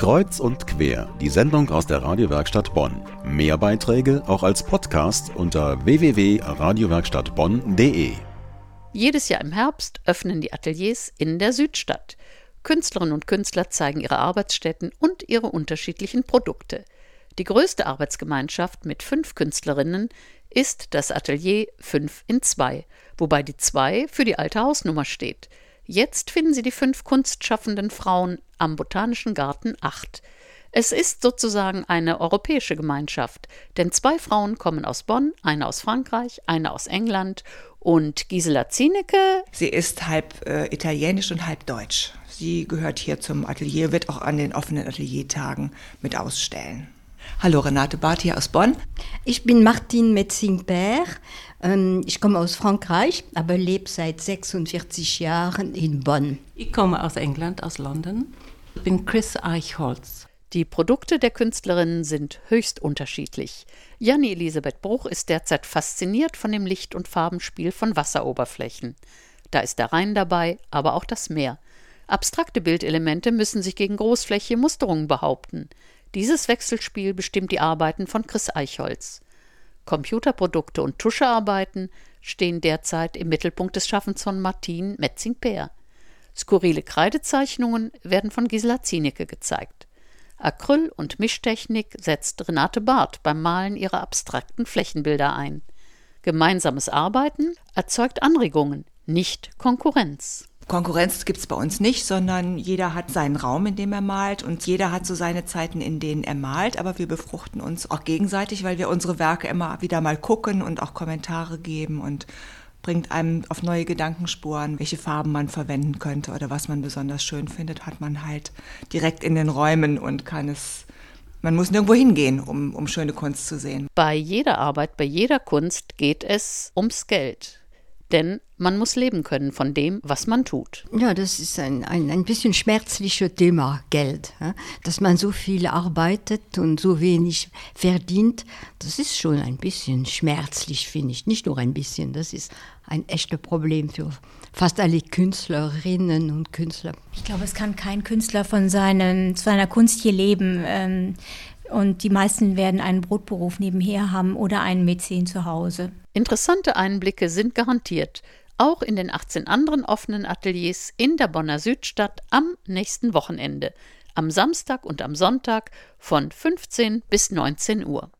Kreuz und quer, die Sendung aus der Radiowerkstatt Bonn. Mehr Beiträge auch als Podcast unter www.radiowerkstattbonn.de. Jedes Jahr im Herbst öffnen die Ateliers in der Südstadt. Künstlerinnen und Künstler zeigen ihre Arbeitsstätten und ihre unterschiedlichen Produkte. Die größte Arbeitsgemeinschaft mit fünf Künstlerinnen ist das Atelier 5 in 2, wobei die 2 für die alte Hausnummer steht. Jetzt finden Sie die fünf kunstschaffenden Frauen am Botanischen Garten 8. Es ist sozusagen eine europäische Gemeinschaft, denn zwei Frauen kommen aus Bonn, eine aus Frankreich, eine aus England und Gisela Zienecke. Sie ist halb äh, italienisch und halb deutsch. Sie gehört hier zum Atelier, wird auch an den offenen Ateliertagen mit ausstellen. Hallo, Renate Barth hier aus Bonn. Ich bin Martine Metzing-Père. Ähm, ich komme aus Frankreich, aber lebe seit 46 Jahren in Bonn. Ich komme aus England, aus London. Ich bin Chris Eichholz. Die Produkte der Künstlerinnen sind höchst unterschiedlich. Janni Elisabeth Bruch ist derzeit fasziniert von dem Licht- und Farbenspiel von Wasseroberflächen. Da ist der Rhein dabei, aber auch das Meer. Abstrakte Bildelemente müssen sich gegen großflächige Musterungen behaupten. Dieses Wechselspiel bestimmt die Arbeiten von Chris Eichholz. Computerprodukte und Tuschearbeiten stehen derzeit im Mittelpunkt des Schaffens von Martin Metzing-Peer. Skurrile Kreidezeichnungen werden von Gisela Zienecke gezeigt. Acryl- und Mischtechnik setzt Renate Barth beim Malen ihrer abstrakten Flächenbilder ein. Gemeinsames Arbeiten erzeugt Anregungen, nicht Konkurrenz. Konkurrenz gibt es bei uns nicht, sondern jeder hat seinen Raum, in dem er malt und jeder hat so seine Zeiten, in denen er malt, aber wir befruchten uns auch gegenseitig, weil wir unsere Werke immer wieder mal gucken und auch Kommentare geben und bringt einem auf neue Gedankenspuren, welche Farben man verwenden könnte oder was man besonders schön findet, hat man halt direkt in den Räumen und kann es man muss nirgendwo hingehen, um, um schöne Kunst zu sehen. Bei jeder Arbeit, bei jeder Kunst geht es ums Geld. Denn man muss leben können von dem, was man tut. Ja, das ist ein, ein, ein bisschen schmerzliches Thema, Geld. Dass man so viel arbeitet und so wenig verdient, das ist schon ein bisschen schmerzlich, finde ich. Nicht nur ein bisschen, das ist ein echtes Problem für fast alle Künstlerinnen und Künstler. Ich glaube, es kann kein Künstler von seinen, seiner Kunst hier leben. Ähm, und die meisten werden einen Brotberuf nebenher haben oder einen Mäzen zu Hause. Interessante Einblicke sind garantiert, auch in den 18 anderen offenen Ateliers in der Bonner Südstadt am nächsten Wochenende, am Samstag und am Sonntag von 15 bis 19 Uhr.